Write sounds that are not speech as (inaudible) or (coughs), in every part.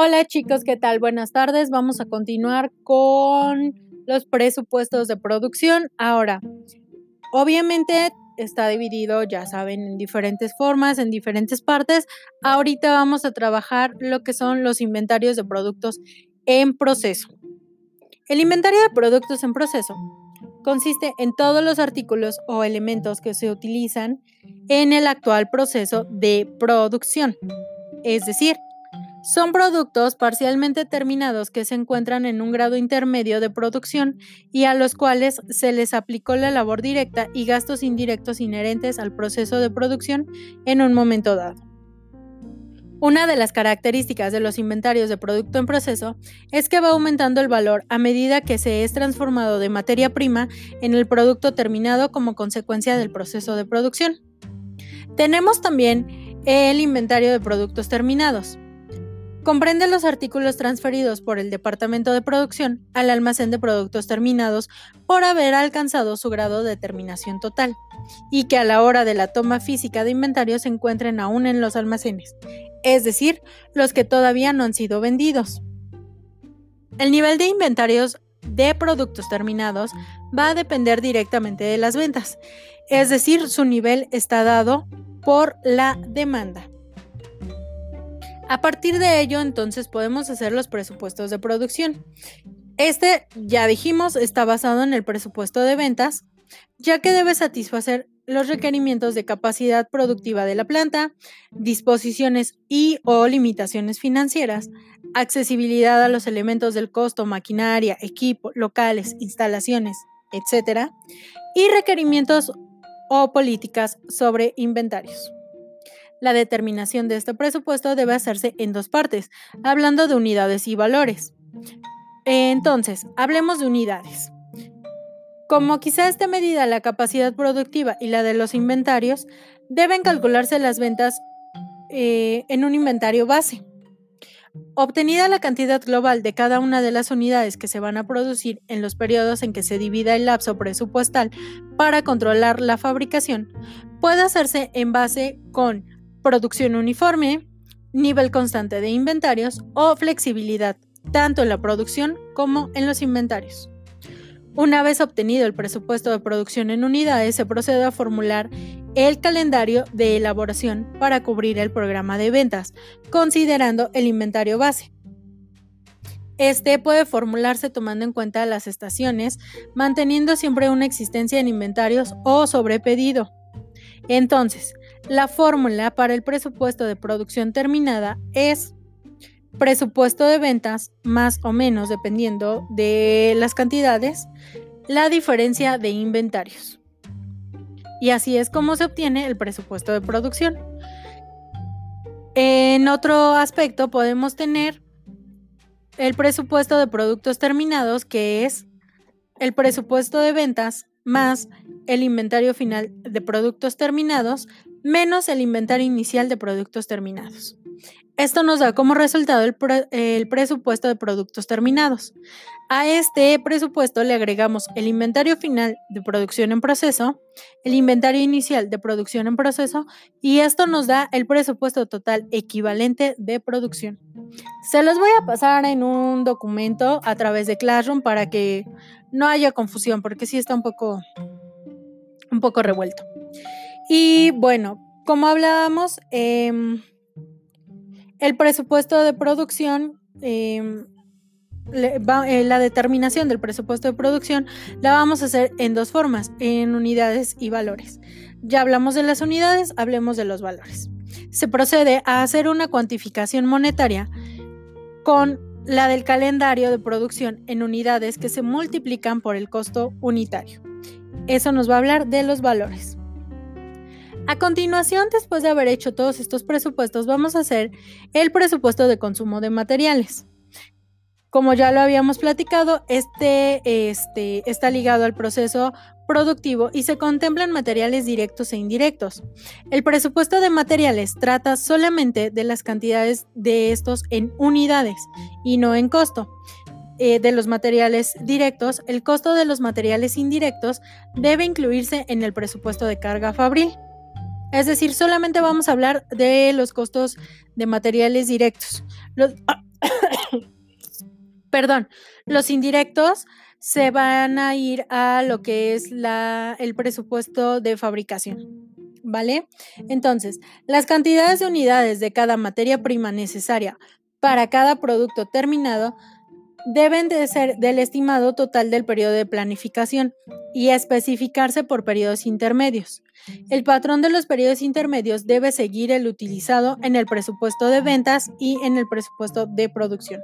Hola chicos, ¿qué tal? Buenas tardes. Vamos a continuar con los presupuestos de producción. Ahora, obviamente está dividido, ya saben, en diferentes formas, en diferentes partes. Ahorita vamos a trabajar lo que son los inventarios de productos en proceso. El inventario de productos en proceso consiste en todos los artículos o elementos que se utilizan en el actual proceso de producción. Es decir, son productos parcialmente terminados que se encuentran en un grado intermedio de producción y a los cuales se les aplicó la labor directa y gastos indirectos inherentes al proceso de producción en un momento dado. Una de las características de los inventarios de producto en proceso es que va aumentando el valor a medida que se es transformado de materia prima en el producto terminado como consecuencia del proceso de producción. Tenemos también el inventario de productos terminados. Comprende los artículos transferidos por el departamento de producción al almacén de productos terminados por haber alcanzado su grado de terminación total y que a la hora de la toma física de inventario se encuentren aún en los almacenes, es decir, los que todavía no han sido vendidos. El nivel de inventarios de productos terminados va a depender directamente de las ventas, es decir, su nivel está dado por la demanda. A partir de ello, entonces podemos hacer los presupuestos de producción. Este, ya dijimos, está basado en el presupuesto de ventas, ya que debe satisfacer los requerimientos de capacidad productiva de la planta, disposiciones y o limitaciones financieras, accesibilidad a los elementos del costo, maquinaria, equipo, locales, instalaciones, etc. y requerimientos o políticas sobre inventarios. La determinación de este presupuesto debe hacerse en dos partes, hablando de unidades y valores. Entonces, hablemos de unidades. Como quizá esté medida la capacidad productiva y la de los inventarios, deben calcularse las ventas eh, en un inventario base. Obtenida la cantidad global de cada una de las unidades que se van a producir en los periodos en que se divida el lapso presupuestal para controlar la fabricación, puede hacerse en base con producción uniforme, nivel constante de inventarios o flexibilidad, tanto en la producción como en los inventarios. Una vez obtenido el presupuesto de producción en unidades, se procede a formular el calendario de elaboración para cubrir el programa de ventas, considerando el inventario base. Este puede formularse tomando en cuenta las estaciones, manteniendo siempre una existencia en inventarios o sobrepedido. Entonces, la fórmula para el presupuesto de producción terminada es presupuesto de ventas más o menos dependiendo de las cantidades, la diferencia de inventarios. Y así es como se obtiene el presupuesto de producción. En otro aspecto podemos tener el presupuesto de productos terminados, que es el presupuesto de ventas más el inventario final de productos terminados menos el inventario inicial de productos terminados. Esto nos da como resultado el, presupuesto de productos terminados. A este presupuesto le agregamos el inventario final de producción en proceso, el inventario inicial de producción en proceso y esto nos da el presupuesto total equivalente de producción. Se los voy a pasar en un documento a través de Classroom para que no haya confusión porque sí está un poco, un poco revuelto. Y bueno, como hablábamos, em, el presupuesto de producción, em, eh, la determinación del presupuesto de producción la vamos a hacer en dos formas, en unidades y valores. Ya hablamos de las unidades, hablemos de los valores. Se procede a hacer una cuantificación monetaria con la del calendario de producción en unidades que se multiplican por el costo unitario. Eso nos va a hablar de los valores. A continuación, después de haber hecho todos estos presupuestos, vamos a hacer el presupuesto de consumo de materiales. Como ya lo habíamos platicado, este, este está ligado al proceso productivo y se contemplan materiales directos e indirectos. El presupuesto de materiales trata solamente de las cantidades de estos en unidades y no en costo. Eh, de los materiales directos, el costo de los materiales indirectos debe incluirse en el presupuesto de carga fabril. Es decir, solamente vamos a hablar de los costos de materiales directos. (coughs) perdón, los indirectos se van a ir a lo que es la, el presupuesto de fabricación. ¿Vale? Entonces, las cantidades de unidades de cada materia prima necesaria para cada producto terminado deben de ser del estimado total del periodo de planificación y especificarse por periodos intermedios. El patrón de los periodos intermedios debe seguir el utilizado en el presupuesto de ventas y en el presupuesto de producción.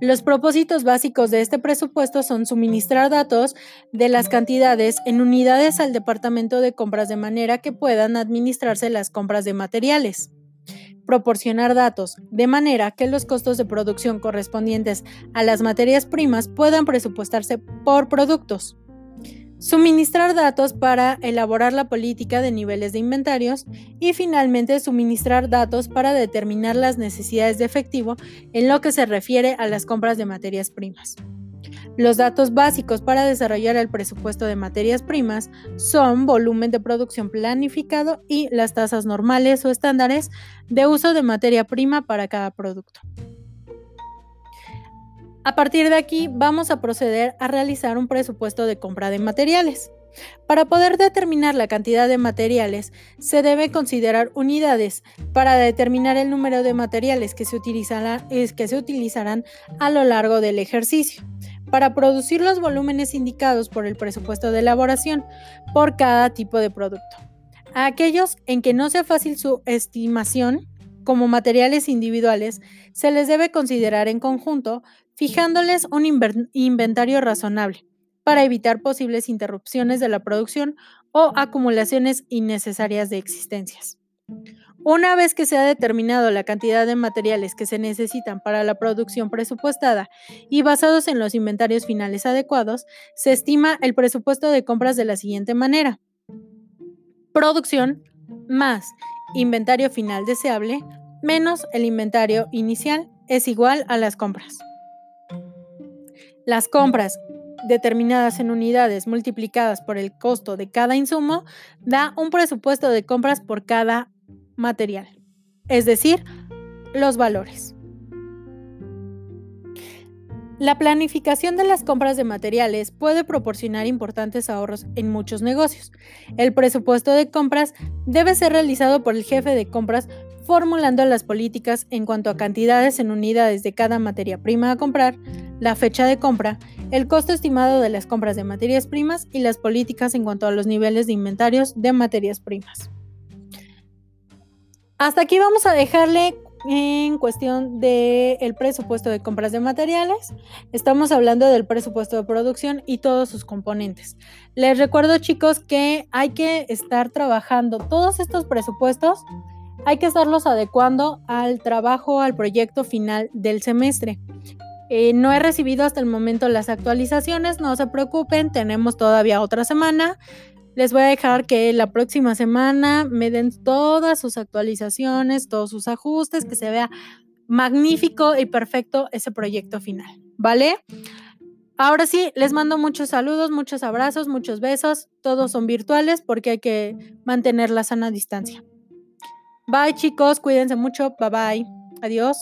Los propósitos básicos de este presupuesto son suministrar datos de las cantidades en unidades al departamento de compras de manera que puedan administrarse las compras de materiales. Proporcionar datos de manera que los costos de producción correspondientes a las materias primas puedan presupuestarse por productos. Suministrar datos para elaborar la política de niveles de inventarios y finalmente suministrar datos para determinar las necesidades de efectivo en lo que se refiere a las compras de materias primas. Los datos básicos para desarrollar el presupuesto de materias primas son volumen de producción planificado y las tasas normales o estándares de uso de materia prima para cada producto. A partir de aquí vamos a proceder a realizar un presupuesto de compra de materiales. Para poder determinar la cantidad de materiales, se debe considerar unidades para determinar el número de materiales que se, que se utilizarán a lo largo del ejercicio para producir los volúmenes indicados por el presupuesto de elaboración por cada tipo de producto. A aquellos en que no sea fácil su estimación, como materiales individuales, se les debe considerar en conjunto fijándoles un inventario razonable para evitar posibles interrupciones de la producción o acumulaciones innecesarias de existencias. Una vez que se ha determinado la cantidad de materiales que se necesitan para la producción presupuestada y basados en los inventarios finales adecuados, se estima el presupuesto de compras de la siguiente manera. Producción más inventario final deseable menos el inventario inicial es igual a las compras. Las compras determinadas en unidades multiplicadas por el costo de cada insumo da un presupuesto de compras por cada material, es decir, los valores. La planificación de las compras de materiales puede proporcionar importantes ahorros en muchos negocios. El presupuesto de compras debe ser realizado por el jefe de compras formulando las políticas en cuanto a cantidades en unidades de cada materia prima a comprar, la fecha de compra, el costo estimado de las compras de materias primas y las políticas en cuanto a los niveles de inventarios de materias primas. Hasta aquí vamos a dejarle en cuestión del presupuesto de compras de materiales. Estamos hablando del presupuesto de producción y todos sus componentes. Les recuerdo chicos que hay que estar trabajando todos estos presupuestos hay que estarlos adecuando al trabajo, al proyecto final del semestre. Eh, no he recibido hasta el momento las actualizaciones, no se preocupen, tenemos todavía otra semana. Les voy a dejar que la próxima semana me den todas sus actualizaciones, todos sus ajustes, que se vea magnífico y perfecto ese proyecto final, ¿vale? Ahora sí, les mando muchos saludos, muchos abrazos, muchos besos. Todos son virtuales porque hay que mantener la sana distancia. Bye chicos, cuídense mucho. Bye bye. Adiós.